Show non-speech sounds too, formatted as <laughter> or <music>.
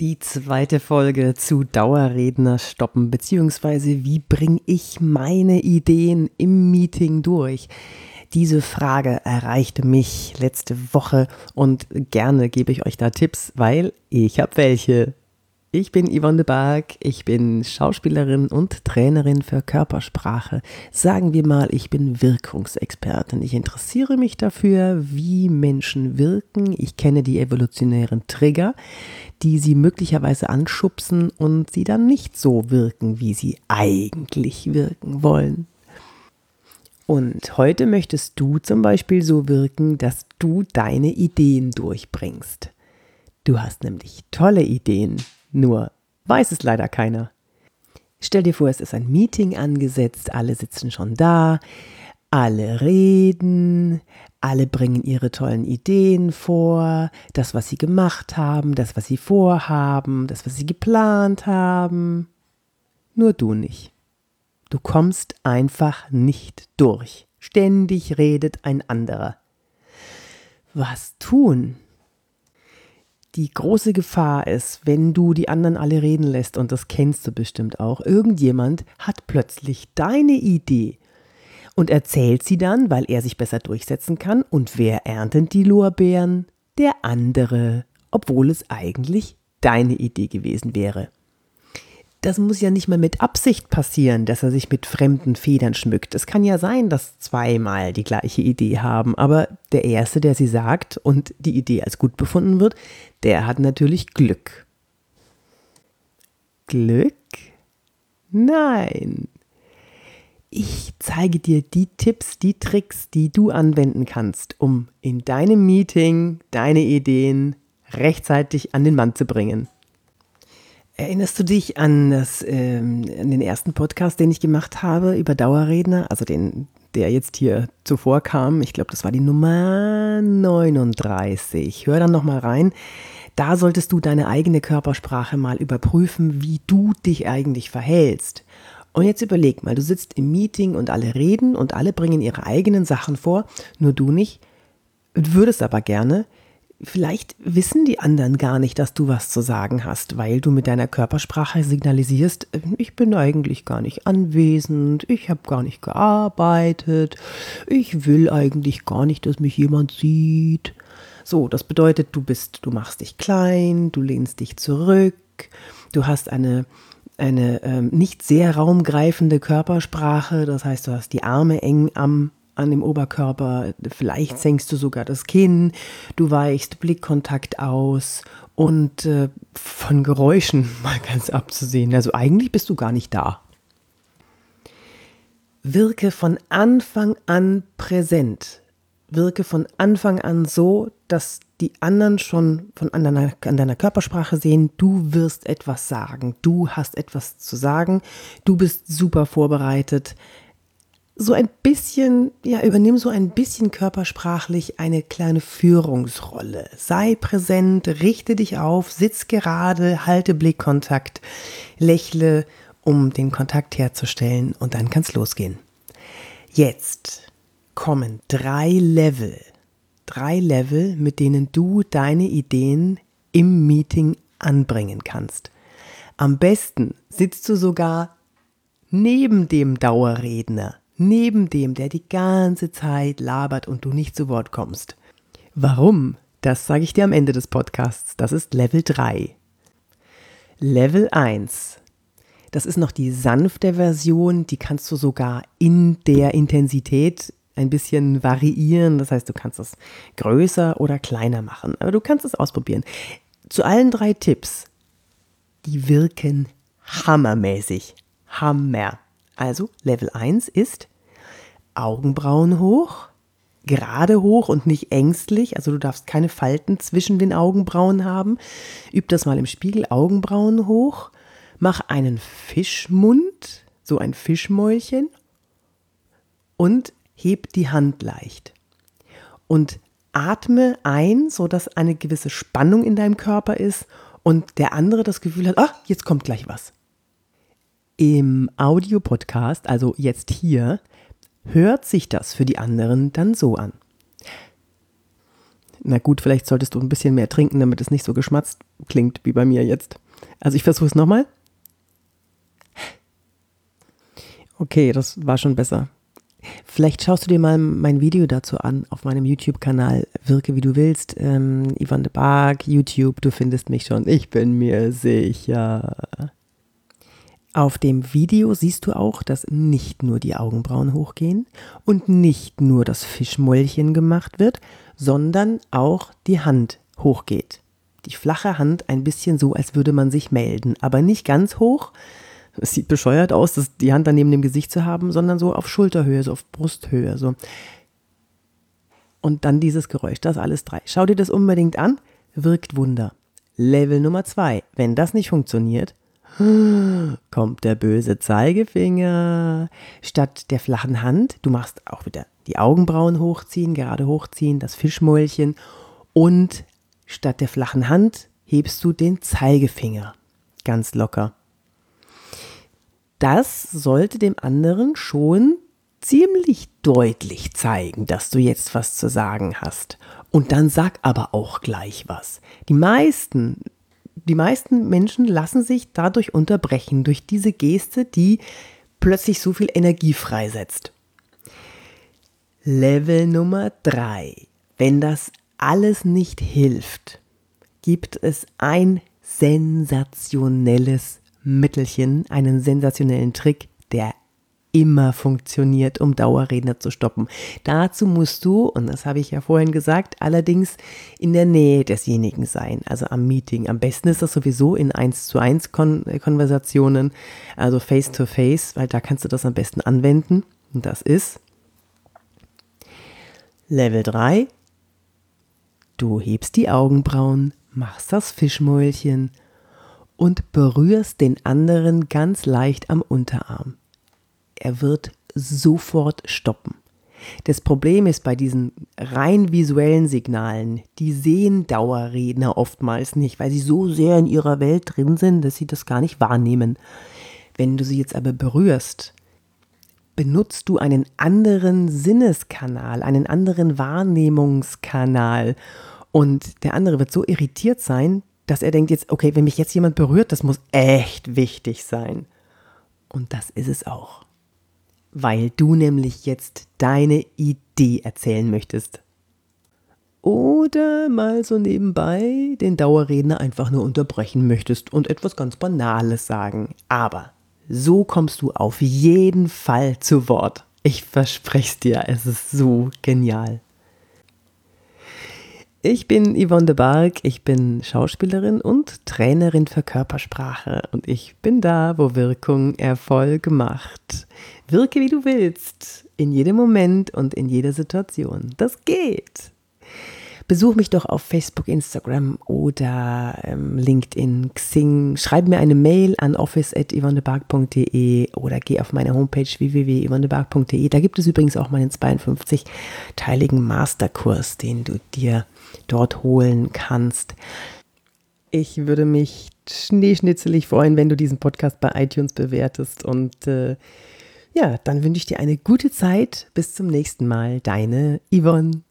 Die zweite Folge zu Dauerredner stoppen, beziehungsweise wie bringe ich meine Ideen im Meeting durch? Diese Frage erreichte mich letzte Woche und gerne gebe ich euch da Tipps, weil ich habe welche. Ich bin Yvonne de Berg, ich bin Schauspielerin und Trainerin für Körpersprache. Sagen wir mal, ich bin Wirkungsexpertin. Ich interessiere mich dafür, wie Menschen wirken. Ich kenne die evolutionären Trigger, die sie möglicherweise anschubsen und sie dann nicht so wirken, wie sie eigentlich wirken wollen. Und heute möchtest du zum Beispiel so wirken, dass du deine Ideen durchbringst. Du hast nämlich tolle Ideen nur weiß es leider keiner. Stell dir vor, es ist ein Meeting angesetzt, alle sitzen schon da, alle reden, alle bringen ihre tollen Ideen vor, das, was sie gemacht haben, das, was sie vorhaben, das, was sie geplant haben. Nur du nicht. Du kommst einfach nicht durch. Ständig redet ein anderer. Was tun? Die große Gefahr ist, wenn du die anderen alle reden lässt, und das kennst du bestimmt auch, irgendjemand hat plötzlich deine Idee und erzählt sie dann, weil er sich besser durchsetzen kann. Und wer erntet die Lorbeeren? Der andere, obwohl es eigentlich deine Idee gewesen wäre das muss ja nicht mal mit Absicht passieren, dass er sich mit fremden Federn schmückt. Es kann ja sein, dass zweimal die gleiche Idee haben, aber der Erste, der sie sagt und die Idee als gut befunden wird, der hat natürlich Glück. Glück? Nein. Ich zeige dir die Tipps, die Tricks, die du anwenden kannst, um in deinem Meeting deine Ideen rechtzeitig an den Mann zu bringen. Erinnerst du dich an, das, ähm, an den ersten Podcast, den ich gemacht habe über Dauerredner, also den, der jetzt hier zuvor kam? Ich glaube, das war die Nummer 39. Hör dann nochmal rein. Da solltest du deine eigene Körpersprache mal überprüfen, wie du dich eigentlich verhältst. Und jetzt überleg mal, du sitzt im Meeting und alle reden und alle bringen ihre eigenen Sachen vor, nur du nicht, würdest aber gerne. Vielleicht wissen die anderen gar nicht, dass du was zu sagen hast, weil du mit deiner Körpersprache signalisierst, äh, ich bin eigentlich gar nicht anwesend, ich habe gar nicht gearbeitet, ich will eigentlich gar nicht, dass mich jemand sieht. So, das bedeutet, du bist, du machst dich klein, du lehnst dich zurück, du hast eine eine ähm, nicht sehr raumgreifende Körpersprache, das heißt, du hast die Arme eng am an dem Oberkörper, vielleicht senkst du sogar das Kinn, du weichst Blickkontakt aus und äh, von Geräuschen <laughs> mal ganz abzusehen. Also eigentlich bist du gar nicht da. Wirke von Anfang an präsent. Wirke von Anfang an so, dass die anderen schon von an deiner, an deiner Körpersprache sehen, du wirst etwas sagen, du hast etwas zu sagen, du bist super vorbereitet, so ein bisschen, ja, übernimm so ein bisschen körpersprachlich eine kleine Führungsrolle. Sei präsent, richte dich auf, sitz gerade, halte Blickkontakt, lächle, um den Kontakt herzustellen und dann kann's losgehen. Jetzt kommen drei Level. Drei Level, mit denen du deine Ideen im Meeting anbringen kannst. Am besten sitzt du sogar neben dem Dauerredner neben dem, der die ganze Zeit labert und du nicht zu Wort kommst. Warum? Das sage ich dir am Ende des Podcasts. Das ist Level 3. Level 1. Das ist noch die sanfte Version, die kannst du sogar in der Intensität ein bisschen variieren. Das heißt, du kannst es größer oder kleiner machen. Aber du kannst es ausprobieren. Zu allen drei Tipps, die wirken hammermäßig. Hammer. Also Level 1 ist Augenbrauen hoch, gerade hoch und nicht ängstlich. Also du darfst keine Falten zwischen den Augenbrauen haben. Üb das mal im Spiegel. Augenbrauen hoch. Mach einen Fischmund, so ein Fischmäulchen. Und heb die Hand leicht. Und atme ein, sodass eine gewisse Spannung in deinem Körper ist und der andere das Gefühl hat, ah, jetzt kommt gleich was. Im Audiopodcast, also jetzt hier, hört sich das für die anderen dann so an. Na gut, vielleicht solltest du ein bisschen mehr trinken, damit es nicht so geschmatzt klingt wie bei mir jetzt. Also ich versuche es nochmal. Okay, das war schon besser. Vielleicht schaust du dir mal mein Video dazu an auf meinem YouTube-Kanal Wirke wie du willst. Ähm, Yvonne de Barg, YouTube, du findest mich schon. Ich bin mir sicher. Auf dem Video siehst du auch, dass nicht nur die Augenbrauen hochgehen und nicht nur das Fischmäulchen gemacht wird, sondern auch die Hand hochgeht. Die flache Hand ein bisschen so, als würde man sich melden, aber nicht ganz hoch, es sieht bescheuert aus, das, die Hand dann neben dem Gesicht zu haben, sondern so auf Schulterhöhe, so auf Brusthöhe. So. Und dann dieses Geräusch, das alles drei. Schau dir das unbedingt an, wirkt Wunder. Level Nummer zwei. Wenn das nicht funktioniert, <gasps> kommt der böse Zeigefinger. Statt der flachen Hand, du machst auch wieder die Augenbrauen hochziehen, gerade hochziehen, das Fischmäulchen. Und statt der flachen Hand hebst du den Zeigefinger ganz locker das sollte dem anderen schon ziemlich deutlich zeigen, dass du jetzt was zu sagen hast. Und dann sag aber auch gleich was. Die meisten, die meisten Menschen lassen sich dadurch unterbrechen, durch diese Geste, die plötzlich so viel Energie freisetzt. Level Nummer drei. Wenn das alles nicht hilft, gibt es ein sensationelles Mittelchen, einen sensationellen Trick, der immer funktioniert, um Dauerredner zu stoppen. Dazu musst du, und das habe ich ja vorhin gesagt, allerdings in der Nähe desjenigen sein, also am Meeting. Am besten ist das sowieso in 1 zu 1 Kon Konversationen, also face to face, weil da kannst du das am besten anwenden. Und das ist Level 3. Du hebst die Augenbrauen, machst das Fischmäulchen und berührst den anderen ganz leicht am Unterarm. Er wird sofort stoppen. Das Problem ist bei diesen rein visuellen Signalen, die sehen Dauerredner oftmals nicht, weil sie so sehr in ihrer Welt drin sind, dass sie das gar nicht wahrnehmen. Wenn du sie jetzt aber berührst, benutzt du einen anderen Sinneskanal, einen anderen Wahrnehmungskanal und der andere wird so irritiert sein, dass er denkt jetzt, okay, wenn mich jetzt jemand berührt, das muss echt wichtig sein. Und das ist es auch. Weil du nämlich jetzt deine Idee erzählen möchtest. Oder mal so nebenbei den Dauerredner einfach nur unterbrechen möchtest und etwas ganz Banales sagen. Aber so kommst du auf jeden Fall zu Wort. Ich verspreche es dir, es ist so genial. Ich bin Yvonne de Barg, ich bin Schauspielerin und Trainerin für Körpersprache und ich bin da, wo Wirkung Erfolg macht. Wirke wie du willst, in jedem Moment und in jeder Situation. Das geht. Besuch mich doch auf Facebook, Instagram oder ähm, LinkedIn, Xing. Schreib mir eine Mail an office.yvonnebark.de oder geh auf meine Homepage www.yvonnebark.de. Da gibt es übrigens auch meinen 52-teiligen Masterkurs, den du dir dort holen kannst. Ich würde mich schneeschnitzelig freuen, wenn du diesen Podcast bei iTunes bewertest. Und äh, ja, dann wünsche ich dir eine gute Zeit. Bis zum nächsten Mal. Deine Yvonne.